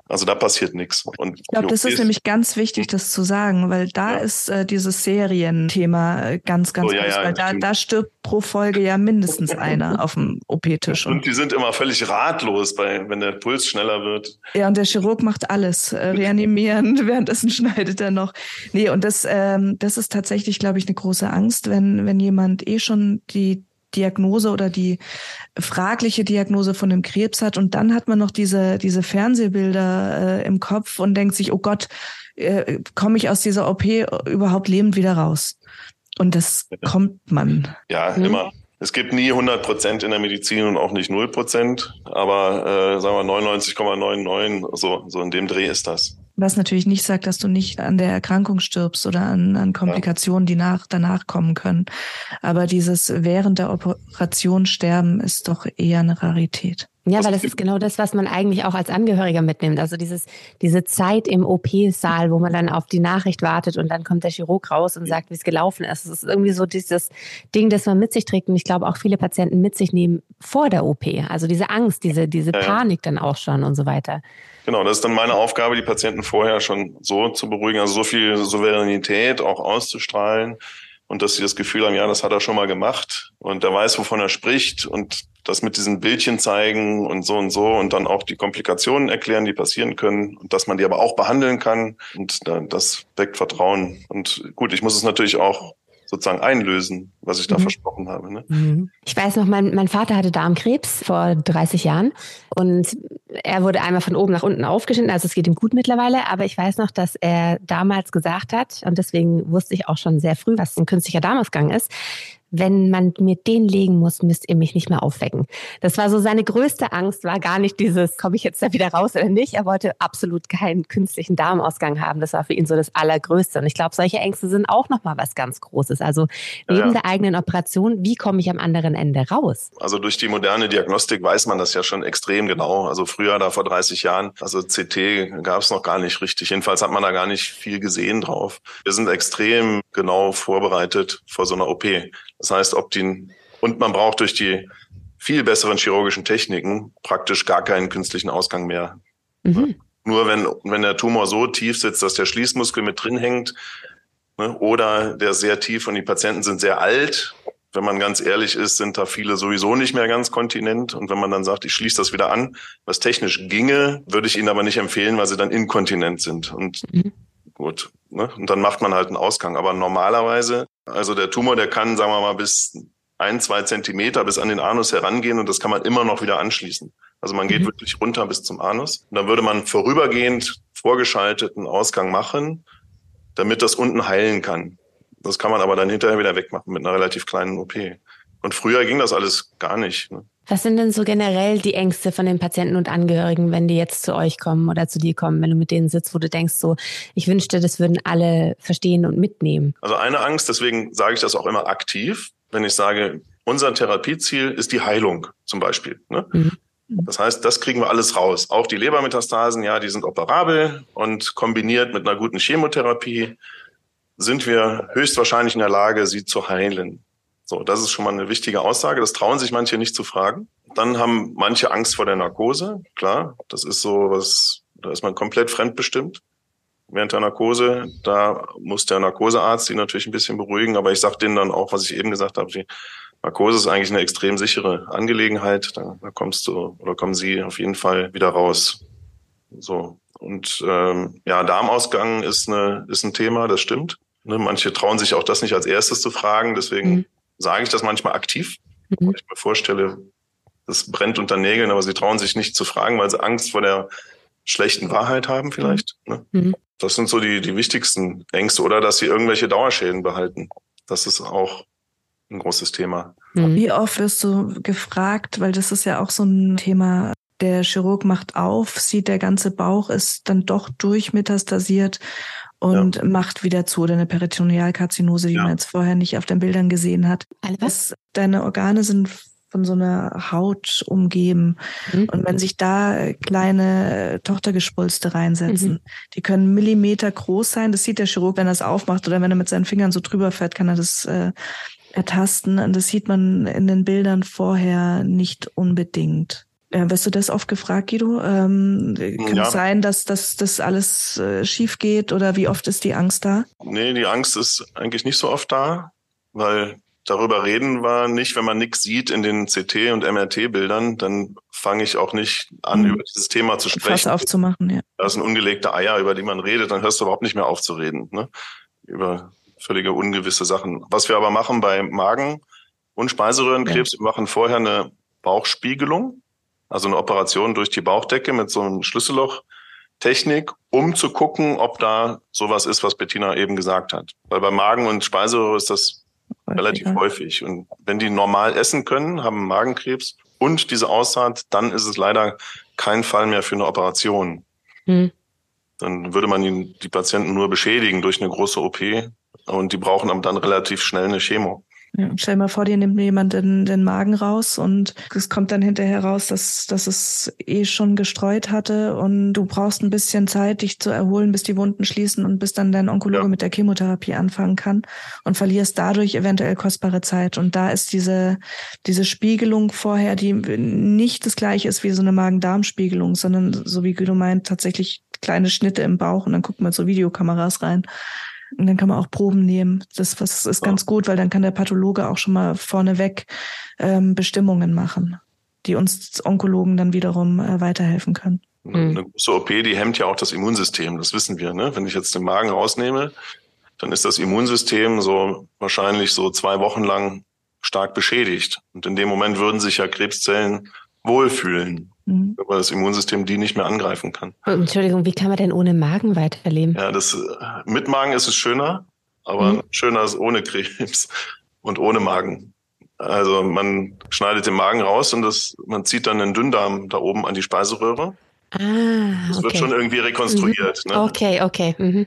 Also da passiert nichts. Und ich glaube, das ist nämlich ganz wichtig, das zu sagen, weil da ja. ist äh, dieses Serienthema äh, ganz, ganz oh, ja, groß, ja, weil da, da stirbt pro Folge ja mindestens einer auf dem OP-Tisch. Und, und die sind immer völlig ratlos, bei, wenn der Puls schneller wird. Ja, und der Chirurg macht alles. Äh, reanimieren, währenddessen schneidet er noch. Nee, und das, ähm, das ist tatsächlich, glaube ich, eine große Angst, wenn, wenn jemand eh schon die Diagnose oder die fragliche Diagnose von dem Krebs hat. Und dann hat man noch diese, diese Fernsehbilder äh, im Kopf und denkt sich, oh Gott, äh, komme ich aus dieser OP überhaupt lebend wieder raus? Und das kommt man. Ja, hm? immer. Es gibt nie 100 Prozent in der Medizin und auch nicht 0 Prozent, aber äh, sagen wir 99,99, so, so in dem Dreh ist das. Was natürlich nicht sagt, dass du nicht an der Erkrankung stirbst oder an, an Komplikationen, die nach, danach kommen können. Aber dieses während der Operation sterben ist doch eher eine Rarität. Ja, weil das ist genau das, was man eigentlich auch als Angehöriger mitnimmt. Also dieses, diese Zeit im OP-Saal, wo man dann auf die Nachricht wartet und dann kommt der Chirurg raus und sagt, wie es gelaufen ist. Es ist irgendwie so dieses Ding, das man mit sich trägt und ich glaube auch viele Patienten mit sich nehmen vor der OP. Also diese Angst, diese, diese Panik dann auch schon und so weiter. Genau, das ist dann meine Aufgabe, die Patienten vorher schon so zu beruhigen, also so viel Souveränität auch auszustrahlen und dass sie das Gefühl haben, ja, das hat er schon mal gemacht und er weiß, wovon er spricht und das mit diesen Bildchen zeigen und so und so und dann auch die Komplikationen erklären, die passieren können und dass man die aber auch behandeln kann und das weckt Vertrauen. Und gut, ich muss es natürlich auch sozusagen einlösen, was ich da mhm. versprochen habe. Ne? Mhm. Ich weiß noch, mein, mein Vater hatte Darmkrebs vor 30 Jahren und er wurde einmal von oben nach unten aufgeschnitten, also es geht ihm gut mittlerweile, aber ich weiß noch, dass er damals gesagt hat, und deswegen wusste ich auch schon sehr früh, was ein künstlicher Darmausgang ist, wenn man mir den legen muss, müsst ihr mich nicht mehr aufwecken. Das war so seine größte Angst, war gar nicht dieses, komme ich jetzt da wieder raus oder nicht. Er wollte absolut keinen künstlichen Darmausgang haben. Das war für ihn so das Allergrößte. Und ich glaube, solche Ängste sind auch nochmal was ganz Großes. Also neben ja. der eigenen Operation, wie komme ich am anderen Ende raus? Also durch die moderne Diagnostik weiß man das ja schon extrem genau. Also früher, da vor 30 Jahren, also CT gab es noch gar nicht richtig. Jedenfalls hat man da gar nicht viel gesehen drauf. Wir sind extrem genau vorbereitet vor so einer OP. Das heißt, ob die, und man braucht durch die viel besseren chirurgischen Techniken praktisch gar keinen künstlichen Ausgang mehr. Mhm. Nur wenn, wenn der Tumor so tief sitzt, dass der Schließmuskel mit drin hängt, ne, oder der sehr tief und die Patienten sind sehr alt. Wenn man ganz ehrlich ist, sind da viele sowieso nicht mehr ganz kontinent. Und wenn man dann sagt, ich schließe das wieder an, was technisch ginge, würde ich Ihnen aber nicht empfehlen, weil sie dann inkontinent sind. Und mhm. Gut, ne? und dann macht man halt einen Ausgang. Aber normalerweise also der Tumor, der kann, sagen wir mal, bis ein, zwei Zentimeter bis an den Anus herangehen und das kann man immer noch wieder anschließen. Also man geht mhm. wirklich runter bis zum Anus. Und dann würde man vorübergehend vorgeschalteten Ausgang machen, damit das unten heilen kann. Das kann man aber dann hinterher wieder wegmachen mit einer relativ kleinen OP. Und früher ging das alles gar nicht. Ne? Was sind denn so generell die Ängste von den Patienten und Angehörigen, wenn die jetzt zu euch kommen oder zu dir kommen, wenn du mit denen sitzt, wo du denkst, so, ich wünschte, das würden alle verstehen und mitnehmen? Also eine Angst, deswegen sage ich das auch immer aktiv, wenn ich sage, unser Therapieziel ist die Heilung zum Beispiel. Ne? Mhm. Das heißt, das kriegen wir alles raus. Auch die Lebermetastasen, ja, die sind operabel und kombiniert mit einer guten Chemotherapie sind wir höchstwahrscheinlich in der Lage, sie zu heilen. So, das ist schon mal eine wichtige Aussage. Das trauen sich manche nicht zu fragen. Dann haben manche Angst vor der Narkose. Klar, das ist so was, da ist man komplett fremdbestimmt während der Narkose. Da muss der Narkosearzt die natürlich ein bisschen beruhigen. Aber ich sage denen dann auch, was ich eben gesagt habe, die Narkose ist eigentlich eine extrem sichere Angelegenheit. Da, da kommst du oder kommen sie auf jeden Fall wieder raus. So. Und ähm, ja, Darmausgang ist, eine, ist ein Thema, das stimmt. Ne, manche trauen sich auch das nicht als erstes zu fragen, deswegen mhm. Sage ich das manchmal aktiv, mhm. weil ich mir vorstelle, das brennt unter Nägeln, aber sie trauen sich nicht zu fragen, weil sie Angst vor der schlechten Wahrheit haben vielleicht. Ne? Mhm. Das sind so die, die wichtigsten Ängste oder dass sie irgendwelche Dauerschäden behalten. Das ist auch ein großes Thema. Mhm. Wie oft wirst du gefragt, weil das ist ja auch so ein Thema, der Chirurg macht auf, sieht, der ganze Bauch ist dann doch durchmetastasiert und ja. macht wieder zu oder eine Peritonealkarzinose, die ja. man jetzt vorher nicht auf den Bildern gesehen hat. Was? Deine Organe sind von so einer Haut umgeben. Mhm. Und wenn sich da kleine Tochtergespulste reinsetzen, mhm. die können Millimeter groß sein. Das sieht der Chirurg, wenn er es aufmacht oder wenn er mit seinen Fingern so drüber fährt, kann er das äh, ertasten. Und das sieht man in den Bildern vorher nicht unbedingt. Ja, wirst du das oft gefragt, Guido? Ähm, kann ja. es sein, dass, das alles äh, schief geht oder wie oft ist die Angst da? Nee, die Angst ist eigentlich nicht so oft da, weil darüber reden wir nicht, wenn man nichts sieht in den CT- und MRT-Bildern, dann fange ich auch nicht an, mhm. über dieses Thema zu sprechen. Fass aufzumachen, ja. Das sind ungelegte Eier, über die man redet, dann hörst du überhaupt nicht mehr auf zu reden. Ne? Über völlige ungewisse Sachen. Was wir aber machen bei Magen- und Speiseröhrenkrebs, ja. wir machen vorher eine Bauchspiegelung also eine Operation durch die Bauchdecke mit so einem Schlüsselloch-Technik, um zu gucken, ob da sowas ist, was Bettina eben gesagt hat. Weil bei Magen und Speiseröhre ist das häufig, relativ häufig. Und wenn die normal essen können, haben Magenkrebs und diese Aussaat, dann ist es leider kein Fall mehr für eine Operation. Hm. Dann würde man die, die Patienten nur beschädigen durch eine große OP und die brauchen dann relativ schnell eine Chemo. Ja, stell mal vor, dir nimmt mir jemand den, den Magen raus und es kommt dann hinterher raus, dass, dass es eh schon gestreut hatte und du brauchst ein bisschen Zeit, dich zu erholen, bis die Wunden schließen und bis dann dein Onkologe ja. mit der Chemotherapie anfangen kann und verlierst dadurch eventuell kostbare Zeit. Und da ist diese, diese Spiegelung vorher, die nicht das gleiche ist wie so eine Magen-Darm-Spiegelung, sondern so wie Guido meint, tatsächlich kleine Schnitte im Bauch und dann guckt man so Videokameras rein. Und dann kann man auch Proben nehmen. Das was ist ganz gut, weil dann kann der Pathologe auch schon mal vorneweg ähm, Bestimmungen machen, die uns Onkologen dann wiederum äh, weiterhelfen können. Eine große OP, die hemmt ja auch das Immunsystem, das wissen wir. Ne? Wenn ich jetzt den Magen rausnehme, dann ist das Immunsystem so wahrscheinlich so zwei Wochen lang stark beschädigt. Und in dem Moment würden sich ja Krebszellen wohlfühlen mhm. weil das Immunsystem die nicht mehr angreifen kann. Entschuldigung, wie kann man denn ohne Magen weiterleben? Ja, das, mit Magen ist es schöner, aber mhm. schöner ist ohne Krebs und ohne Magen. Also man schneidet den Magen raus und das, man zieht dann den Dünndarm da oben an die Speiseröhre. Ah, das okay. wird schon irgendwie rekonstruiert. Mhm. Ne? Okay, okay. Mhm.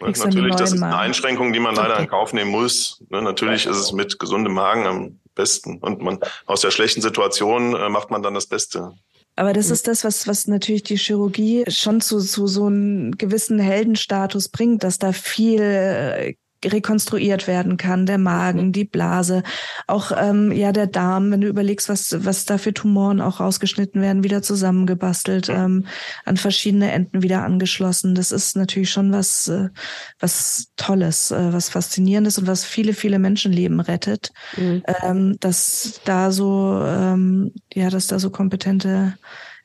Natürlich, das ist eine Einschränkung, die man leider okay. in Kauf nehmen muss. Ne? Natürlich ist es mit gesundem Magen am besten. Und man aus der schlechten Situation äh, macht man dann das Beste. Aber das hm. ist das, was, was natürlich die Chirurgie schon zu, zu so einem gewissen Heldenstatus bringt, dass da viel äh, rekonstruiert werden kann, der Magen, die Blase, auch ähm, ja der Darm, wenn du überlegst, was was da für Tumoren auch rausgeschnitten werden, wieder zusammengebastelt, ähm, an verschiedene Enden wieder angeschlossen. Das ist natürlich schon was äh, was Tolles, äh, was faszinierendes und was viele viele Menschenleben rettet, mhm. ähm, dass da so ähm, ja, dass da so kompetente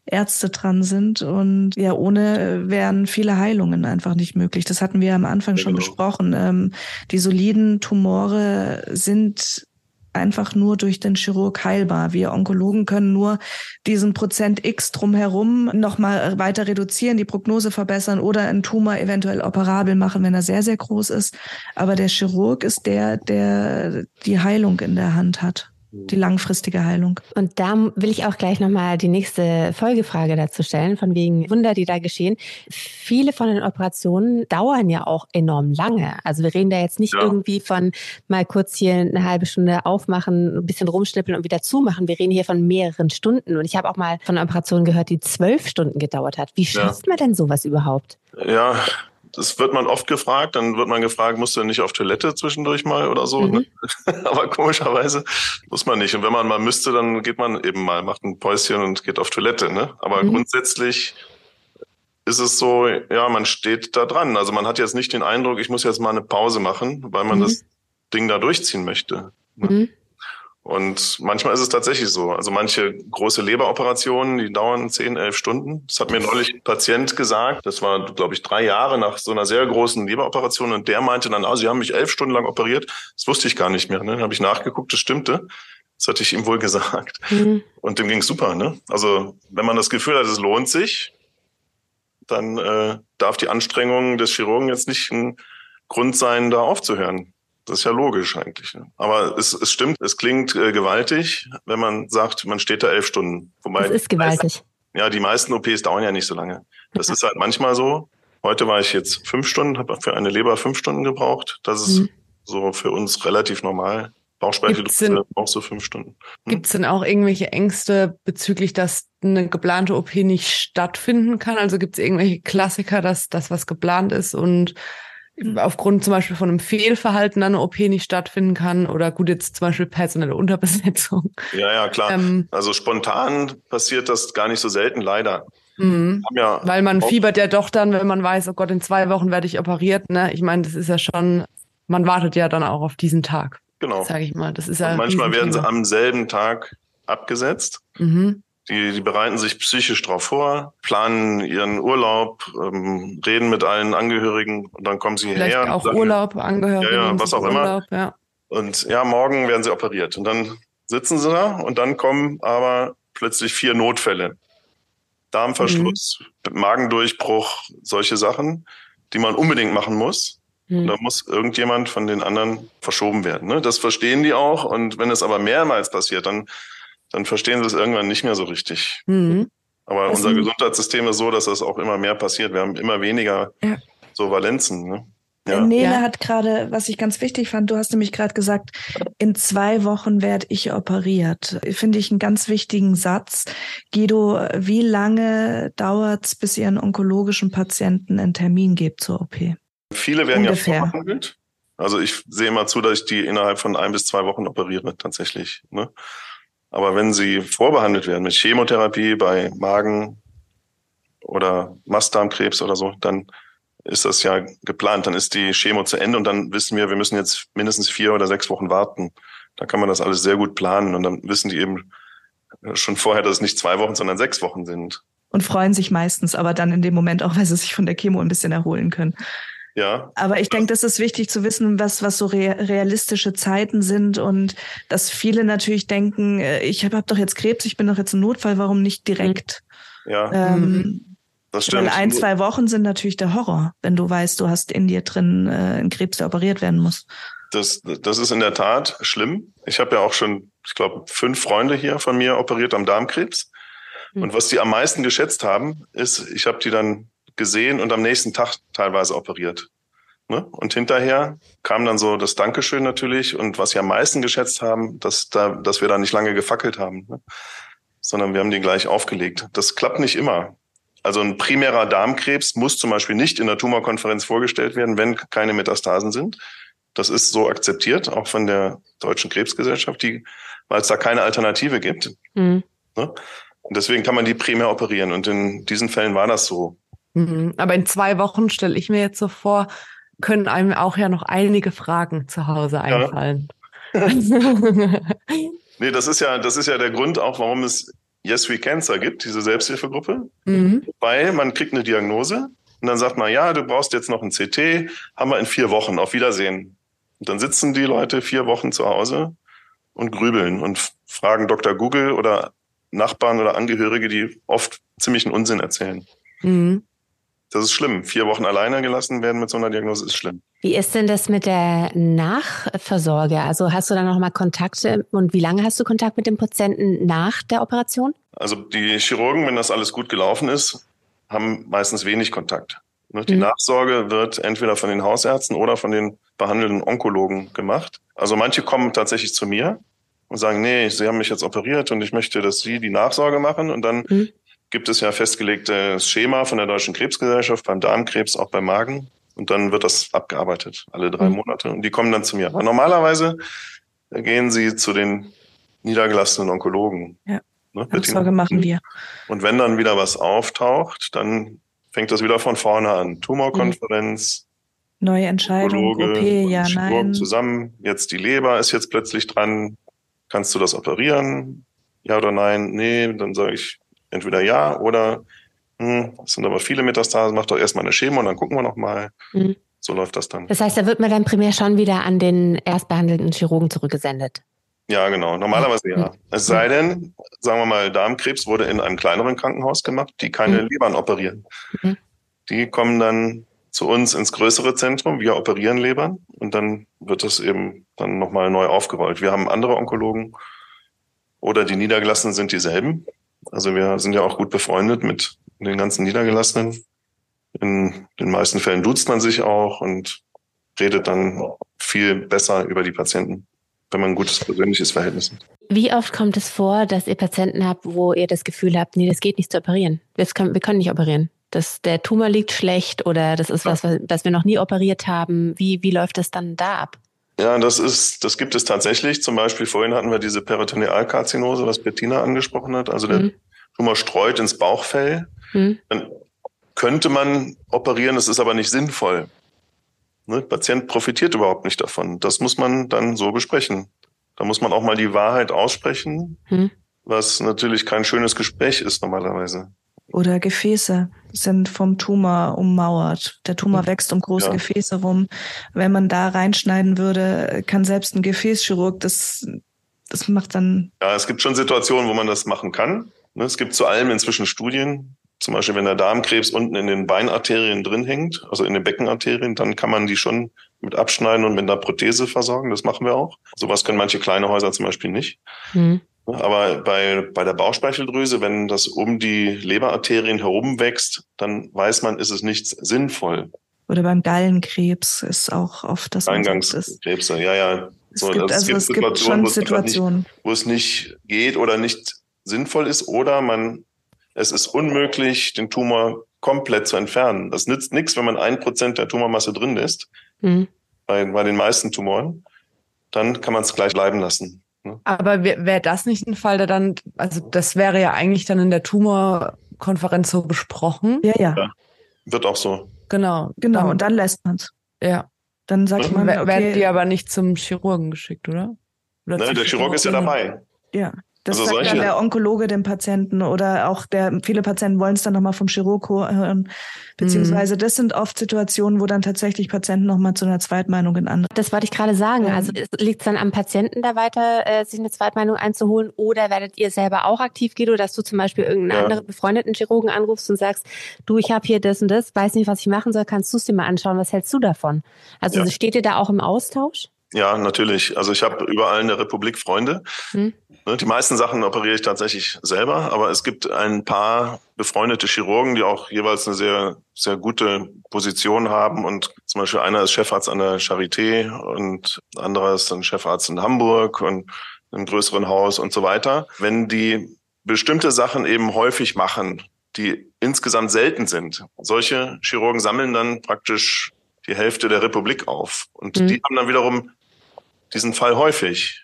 Ärzte dran sind. Und ja, ohne wären viele Heilungen einfach nicht möglich. Das hatten wir am Anfang schon genau. besprochen. Ähm, die soliden Tumore sind einfach nur durch den Chirurg heilbar. Wir Onkologen können nur diesen Prozent X drumherum nochmal weiter reduzieren, die Prognose verbessern oder einen Tumor eventuell operabel machen, wenn er sehr, sehr groß ist. Aber der Chirurg ist der, der die Heilung in der Hand hat die langfristige Heilung. Und da will ich auch gleich nochmal die nächste Folgefrage dazu stellen, von wegen Wunder, die da geschehen. Viele von den Operationen dauern ja auch enorm lange. Also wir reden da jetzt nicht ja. irgendwie von mal kurz hier eine halbe Stunde aufmachen, ein bisschen rumschnippeln und wieder zumachen. Wir reden hier von mehreren Stunden. Und ich habe auch mal von einer Operation gehört, die zwölf Stunden gedauert hat. Wie schafft ja. man denn sowas überhaupt? Ja, das wird man oft gefragt. Dann wird man gefragt, musst du nicht auf Toilette zwischendurch mal oder so? Ne? Mhm. Aber komischerweise muss man nicht. Und wenn man mal müsste, dann geht man eben mal, macht ein Päuschen und geht auf Toilette. Ne? Aber mhm. grundsätzlich ist es so, ja, man steht da dran. Also man hat jetzt nicht den Eindruck, ich muss jetzt mal eine Pause machen, weil man mhm. das Ding da durchziehen möchte. Ne? Und manchmal ist es tatsächlich so. Also manche große Leberoperationen, die dauern zehn, elf Stunden. Das hat mir neulich ein Patient gesagt. Das war, glaube ich, drei Jahre nach so einer sehr großen Leberoperation. Und der meinte dann, ah, Sie haben mich elf Stunden lang operiert. Das wusste ich gar nicht mehr. Ne? Dann habe ich nachgeguckt, das stimmte. Das hatte ich ihm wohl gesagt. Mhm. Und dem ging super. Ne? Also wenn man das Gefühl hat, es lohnt sich, dann äh, darf die Anstrengung des Chirurgen jetzt nicht ein Grund sein, da aufzuhören. Das ist ja logisch eigentlich. Ne? Aber es, es stimmt, es klingt äh, gewaltig, wenn man sagt, man steht da elf Stunden. Wobei das ist gewaltig. Ja, die meisten OPs dauern ja nicht so lange. Das ist halt manchmal so. Heute war ich jetzt fünf Stunden, habe für eine Leber fünf Stunden gebraucht. Das ist mhm. so für uns relativ normal. Bauchspeicheldrüse auch so fünf Stunden. Hm? Gibt es denn auch irgendwelche Ängste bezüglich, dass eine geplante OP nicht stattfinden kann? Also gibt es irgendwelche Klassiker, dass das, was geplant ist und aufgrund zum Beispiel von einem Fehlverhalten eine OP nicht stattfinden kann oder gut jetzt zum Beispiel personelle Unterbesetzung. Ja, ja, klar. Ähm, also spontan passiert das gar nicht so selten, leider. Mhm. Ja Weil man fiebert ja doch dann, wenn man weiß, oh Gott, in zwei Wochen werde ich operiert. Ne? Ich meine, das ist ja schon, man wartet ja dann auch auf diesen Tag. Genau. Sag ich mal. Das ist ja manchmal werden sie am selben Tag abgesetzt. Mhm. Die, die bereiten sich psychisch darauf vor, planen ihren Urlaub, ähm, reden mit allen Angehörigen und dann kommen sie Vielleicht hierher. Auch sagen, Urlaub, Angehörige. Ja, ja was auch Urlaub, immer. Ja. Und ja, morgen werden sie operiert. Und dann sitzen sie da und dann kommen aber plötzlich vier Notfälle. Darmverschluss, mhm. Magendurchbruch, solche Sachen, die man unbedingt machen muss. Mhm. Da muss irgendjemand von den anderen verschoben werden. Ne? Das verstehen die auch. Und wenn es aber mehrmals passiert, dann dann verstehen sie es irgendwann nicht mehr so richtig. Mhm. Aber das unser Gesundheitssystem ist so, dass das auch immer mehr passiert. Wir haben immer weniger ja. so Valenzen. Ne? Ja. Nele ja. hat gerade, was ich ganz wichtig fand, du hast nämlich gerade gesagt, in zwei Wochen werde ich operiert. Finde ich einen ganz wichtigen Satz. Guido, wie lange dauert es, bis ihr einen onkologischen Patienten einen Termin gebt zur OP? Viele werden Ungefähr. ja vorbehandelt. Also ich sehe immer zu, dass ich die innerhalb von ein bis zwei Wochen operiere, tatsächlich. Ne? Aber wenn sie vorbehandelt werden mit Chemotherapie bei Magen oder Mastdarmkrebs oder so, dann ist das ja geplant. Dann ist die Chemo zu Ende und dann wissen wir, wir müssen jetzt mindestens vier oder sechs Wochen warten. Da kann man das alles sehr gut planen und dann wissen die eben schon vorher, dass es nicht zwei Wochen, sondern sechs Wochen sind. Und freuen sich meistens aber dann in dem Moment auch, weil sie sich von der Chemo ein bisschen erholen können. Ja. Aber ich denke, das ist wichtig zu wissen, was, was so realistische Zeiten sind und dass viele natürlich denken, äh, ich habe hab doch jetzt Krebs, ich bin doch jetzt ein Notfall, warum nicht direkt? Ja. Ähm, das stimmt. Weil ein, zwei Wochen sind natürlich der Horror, wenn du weißt, du hast in dir drin äh, einen Krebs, der operiert werden muss. Das, das ist in der Tat schlimm. Ich habe ja auch schon, ich glaube, fünf Freunde hier von mir operiert am Darmkrebs. Mhm. Und was die am meisten geschätzt haben, ist, ich habe die dann gesehen und am nächsten Tag teilweise operiert. Ne? Und hinterher kam dann so das Dankeschön natürlich und was sie am meisten geschätzt haben, dass, da, dass wir da nicht lange gefackelt haben, ne? sondern wir haben die gleich aufgelegt. Das klappt nicht immer. Also ein primärer Darmkrebs muss zum Beispiel nicht in der Tumorkonferenz vorgestellt werden, wenn keine Metastasen sind. Das ist so akzeptiert, auch von der Deutschen Krebsgesellschaft, die, weil es da keine Alternative gibt. Mhm. Ne? Und deswegen kann man die primär operieren. Und in diesen Fällen war das so. Mhm. Aber in zwei Wochen stelle ich mir jetzt so vor, können einem auch ja noch einige Fragen zu Hause einfallen. Ja. nee, das ist ja, das ist ja der Grund auch, warum es Yes We Cancer gibt, diese Selbsthilfegruppe. Mhm. Weil man kriegt eine Diagnose und dann sagt man, ja, du brauchst jetzt noch ein CT, haben wir in vier Wochen, auf Wiedersehen. Und dann sitzen die Leute vier Wochen zu Hause und grübeln und fragen Dr. Google oder Nachbarn oder Angehörige, die oft ziemlichen Unsinn erzählen. Mhm. Das ist schlimm. Vier Wochen alleine gelassen werden mit so einer Diagnose ist schlimm. Wie ist denn das mit der Nachversorge? Also hast du da nochmal Kontakte und wie lange hast du Kontakt mit dem Patienten nach der Operation? Also die Chirurgen, wenn das alles gut gelaufen ist, haben meistens wenig Kontakt. Ne, die mhm. Nachsorge wird entweder von den Hausärzten oder von den behandelnden Onkologen gemacht. Also manche kommen tatsächlich zu mir und sagen, nee, Sie haben mich jetzt operiert und ich möchte, dass Sie die Nachsorge machen. Und dann mhm gibt es ja festgelegtes Schema von der Deutschen Krebsgesellschaft beim Darmkrebs, auch beim Magen. Und dann wird das abgearbeitet, alle drei mhm. Monate. Und die kommen dann zu mir. Aber normalerweise gehen sie zu den niedergelassenen Onkologen. Ja. Ne, Sorge machen wir. Und wenn dann wieder was auftaucht, dann fängt das wieder von vorne an. Tumorkonferenz. Neue Entscheidung, OP, ja, nein. Zusammen, jetzt die Leber ist jetzt plötzlich dran. Kannst du das operieren? Ja oder nein? Nee, dann sage ich entweder ja oder hm, es sind aber viele Metastasen, mach doch erstmal eine Chemo und dann gucken wir nochmal. Mhm. So läuft das dann. Das heißt, da wird man dann primär schon wieder an den erstbehandelten Chirurgen zurückgesendet. Ja, genau. Normalerweise ja. Es sei denn, sagen wir mal, Darmkrebs wurde in einem kleineren Krankenhaus gemacht, die keine mhm. Lebern operieren. Mhm. Die kommen dann zu uns ins größere Zentrum, wir operieren Lebern und dann wird das eben dann nochmal neu aufgerollt. Wir haben andere Onkologen oder die Niedergelassenen sind dieselben. Also wir sind ja auch gut befreundet mit den ganzen Niedergelassenen. In den meisten Fällen duzt man sich auch und redet dann viel besser über die Patienten wenn man ein gutes persönliches Verhältnis hat. Wie oft kommt es vor, dass ihr Patienten habt, wo ihr das Gefühl habt, nee, das geht nicht zu operieren. Können, wir können nicht operieren. Das, der Tumor liegt schlecht oder das ist was, was wir noch nie operiert haben. Wie, wie läuft das dann da ab? Ja, das ist, das gibt es tatsächlich. Zum Beispiel vorhin hatten wir diese Peritonealkarzinose, was Bettina angesprochen hat. Also der mhm. Tumor streut ins Bauchfell. Mhm. Dann könnte man operieren, das ist aber nicht sinnvoll. Ne? Patient profitiert überhaupt nicht davon. Das muss man dann so besprechen. Da muss man auch mal die Wahrheit aussprechen, hm. was natürlich kein schönes Gespräch ist normalerweise. Oder Gefäße sind vom Tumor ummauert. Der Tumor hm. wächst um große ja. Gefäße rum. Wenn man da reinschneiden würde, kann selbst ein Gefäßchirurg das, das macht dann. Ja, es gibt schon Situationen, wo man das machen kann. Ne? Es gibt zu allem inzwischen Studien. Zum Beispiel, wenn der Darmkrebs unten in den Beinarterien drin hängt, also in den Beckenarterien, dann kann man die schon mit abschneiden und mit einer Prothese versorgen. Das machen wir auch. Sowas können manche kleine Häuser zum Beispiel nicht. Mhm. Aber bei, bei der Bauchspeicheldrüse, wenn das um die Leberarterien herum wächst, dann weiß man, ist es nicht sinnvoll. Oder beim Gallenkrebs ist auch oft das Eingangskrebse, ja, ja. So, es gibt, also es gibt schon Situationen, nicht, wo es nicht geht oder nicht sinnvoll ist oder man es ist unmöglich, den Tumor komplett zu entfernen. Das nützt nichts, wenn man ein Prozent der Tumormasse drin ist, mhm. bei, bei den meisten Tumoren. Dann kann man es gleich bleiben lassen. Ne? Aber wäre wär das nicht ein Fall, der dann, also das wäre ja eigentlich dann in der Tumorkonferenz so besprochen. Ja, ja. ja wird auch so. Genau. Genau, dann, und dann lässt man es. Ja. Dann sagt man, okay. Werden die aber nicht zum Chirurgen geschickt, oder? oder ne, der Chirurg ist ja dabei. Ja. Das also sagt dann der Onkologe dem Patienten oder auch der, viele Patienten wollen es dann nochmal vom Chirurg hören. Beziehungsweise mhm. das sind oft Situationen, wo dann tatsächlich Patienten nochmal zu einer Zweitmeinung in andere. Das wollte ich gerade sagen. Also liegt es dann am Patienten da weiter, äh, sich eine Zweitmeinung einzuholen oder werdet ihr selber auch aktiv, Guido, dass du zum Beispiel irgendeinen ja. anderen befreundeten Chirurgen anrufst und sagst, du, ich habe hier das und das, weiß nicht, was ich machen soll, kannst du es dir mal anschauen, was hältst du davon? Also ja. steht ihr da auch im Austausch? Ja, natürlich. Also ich habe überall in der Republik Freunde. Hm. Die meisten Sachen operiere ich tatsächlich selber, aber es gibt ein paar befreundete Chirurgen, die auch jeweils eine sehr, sehr gute Position haben. Und zum Beispiel einer ist Chefarzt an der Charité und anderer ist dann Chefarzt in Hamburg und im größeren Haus und so weiter. Wenn die bestimmte Sachen eben häufig machen, die insgesamt selten sind, solche Chirurgen sammeln dann praktisch die Hälfte der Republik auf. Und mhm. die haben dann wiederum diesen Fall häufig.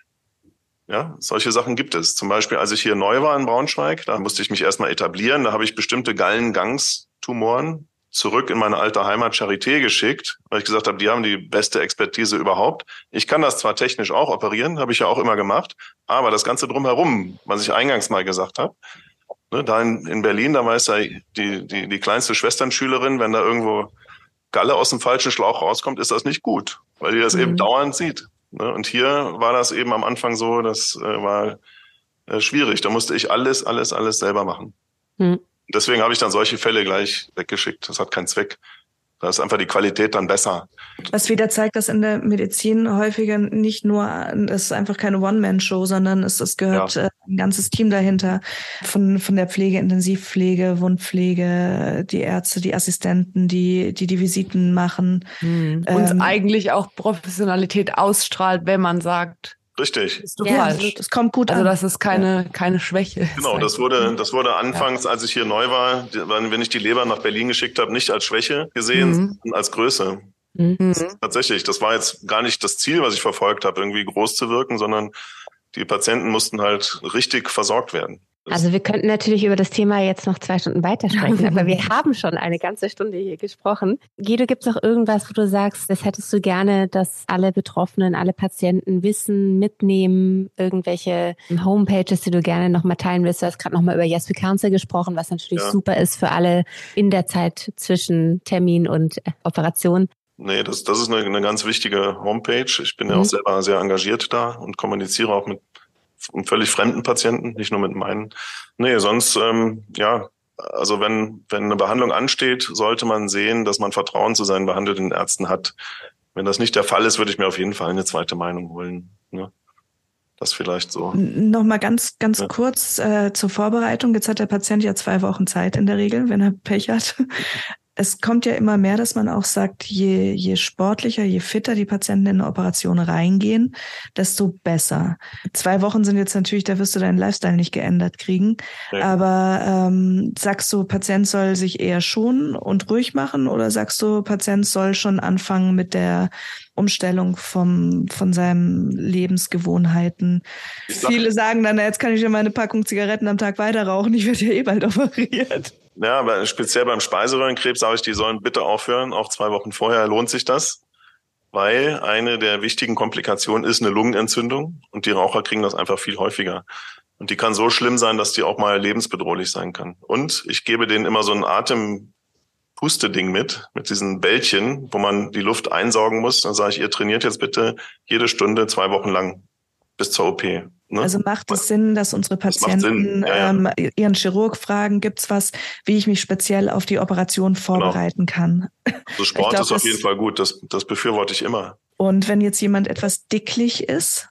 Ja, solche Sachen gibt es. Zum Beispiel, als ich hier neu war in Braunschweig, da musste ich mich erstmal etablieren. Da habe ich bestimmte Gallengangstumoren zurück in meine alte Heimat Charité geschickt, weil ich gesagt habe, die haben die beste Expertise überhaupt. Ich kann das zwar technisch auch operieren, habe ich ja auch immer gemacht, aber das Ganze drumherum, was ich eingangs mal gesagt habe, ne, da in, in Berlin, da weiß ja die, die, die kleinste Schwesternschülerin, wenn da irgendwo Galle aus dem falschen Schlauch rauskommt, ist das nicht gut, weil die das mhm. eben dauernd sieht. Ne? Und hier war das eben am Anfang so, das äh, war äh, schwierig. Da musste ich alles, alles, alles selber machen. Mhm. Deswegen habe ich dann solche Fälle gleich weggeschickt. Das hat keinen Zweck. Da ist einfach die Qualität dann besser. Was wieder zeigt, dass in der Medizin häufiger nicht nur, es ist einfach keine One-Man-Show, sondern es, es gehört ja. Äh, ein ganzes Team dahinter. Von, von der Pflege, Intensivpflege, Wundpflege, die Ärzte, die Assistenten, die, die die Visiten machen. Mhm. Und ähm, eigentlich auch Professionalität ausstrahlt, wenn man sagt, Richtig. Ist du ja, falsch. Das kommt gut also an. Also das ist keine, keine Schwäche. Genau, das wurde, das wurde anfangs, als ich hier neu war, wenn ich die Leber nach Berlin geschickt habe, nicht als Schwäche gesehen, mhm. sondern als Größe. Mhm. Tatsächlich, das war jetzt gar nicht das Ziel, was ich verfolgt habe, irgendwie groß zu wirken, sondern die Patienten mussten halt richtig versorgt werden. Also wir könnten natürlich über das Thema jetzt noch zwei Stunden weitersprechen, aber wir haben schon eine ganze Stunde hier gesprochen. Guido, gibt es noch irgendwas, wo du sagst, das hättest du gerne, dass alle Betroffenen, alle Patienten wissen, mitnehmen, irgendwelche Homepages, die du gerne nochmal teilen willst? Du hast gerade nochmal über Yes We Counsel gesprochen, was natürlich ja. super ist für alle in der Zeit zwischen Termin und Operation. Nee, das, das ist eine, eine ganz wichtige Homepage. Ich bin mhm. ja auch selber sehr engagiert da und kommuniziere auch mit völlig fremden Patienten, nicht nur mit meinen. Nee, sonst, ähm, ja, also wenn, wenn eine Behandlung ansteht, sollte man sehen, dass man Vertrauen zu seinen behandelten Ärzten hat. Wenn das nicht der Fall ist, würde ich mir auf jeden Fall eine zweite Meinung holen. Ne? Das vielleicht so. Nochmal ganz, ganz ja. kurz äh, zur Vorbereitung. Jetzt hat der Patient ja zwei Wochen Zeit in der Regel, wenn er Pech hat es kommt ja immer mehr, dass man auch sagt, je, je sportlicher, je fitter die Patienten in eine Operation reingehen, desto besser. Zwei Wochen sind jetzt natürlich, da wirst du deinen Lifestyle nicht geändert kriegen. Ja. Aber ähm, sagst du, Patient soll sich eher schonen und ruhig machen oder sagst du, Patient soll schon anfangen mit der Umstellung vom, von seinen Lebensgewohnheiten. Viele sagen dann, jetzt kann ich ja meine Packung Zigaretten am Tag weiter rauchen, ich werde ja eh bald operiert. Ja, aber speziell beim Speiseröhrenkrebs sage ich, die sollen bitte aufhören. Auch zwei Wochen vorher lohnt sich das, weil eine der wichtigen Komplikationen ist eine Lungenentzündung und die Raucher kriegen das einfach viel häufiger. Und die kann so schlimm sein, dass die auch mal lebensbedrohlich sein kann. Und ich gebe denen immer so ein Atempusteding mit, mit diesen Bällchen, wo man die Luft einsaugen muss. Dann sage ich, ihr trainiert jetzt bitte jede Stunde zwei Wochen lang bis zur OP. Ne? Also macht es Sinn, dass unsere Patienten ja. Ähm, ihren Chirurg fragen, gibt's was, wie ich mich speziell auf die Operation genau. vorbereiten genau. kann? Also Sport glaub, ist auf jeden Fall gut, das, das befürworte ich immer. Und wenn jetzt jemand etwas dicklich ist,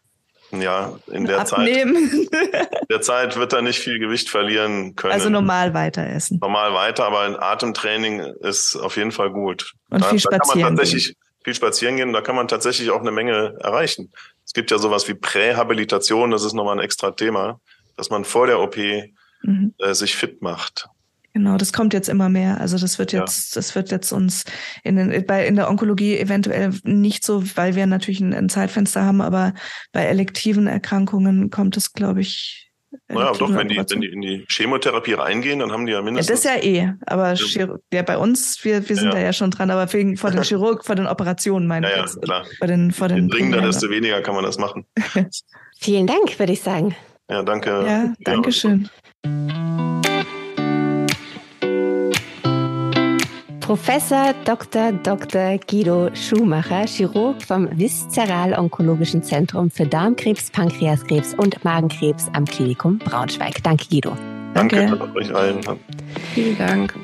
ja, in der abnehmen. Zeit. In der Zeit wird er nicht viel Gewicht verlieren können. Also normal weiter essen. Normal weiter, aber ein Atemtraining ist auf jeden Fall gut. Und da, viel spazieren. Da kann man tatsächlich gehen. viel spazieren gehen, da kann man tatsächlich auch eine Menge erreichen. Es gibt ja sowas wie Prähabilitation, das ist nochmal ein extra Thema, dass man vor der OP mhm. äh, sich fit macht. Genau, das kommt jetzt immer mehr. Also das wird jetzt, ja. das wird jetzt uns in, den, bei, in der Onkologie eventuell nicht so, weil wir natürlich ein, ein Zeitfenster haben, aber bei elektiven Erkrankungen kommt es, glaube ich, naja, doch, wenn die, wenn die in die Chemotherapie reingehen, dann haben die ja mindestens. Ja, das ist ja eh. Aber ja. ja bei uns, wir, wir sind ja, ja. da ja schon dran, aber wegen, vor den Chirurg, vor den Operationen meine ja, ich. Ja, jetzt. klar. Vor den, vor den dringender, desto weniger kann man das machen. Vielen Dank, würde ich sagen. Ja, danke. Ja, danke schön. Professor Dr. Dr. Guido Schumacher, Chirurg vom Viszeral-Onkologischen Zentrum für Darmkrebs, Pankreaskrebs und Magenkrebs am Klinikum Braunschweig. Danke, Guido. Danke, Danke euch allen. Vielen Dank.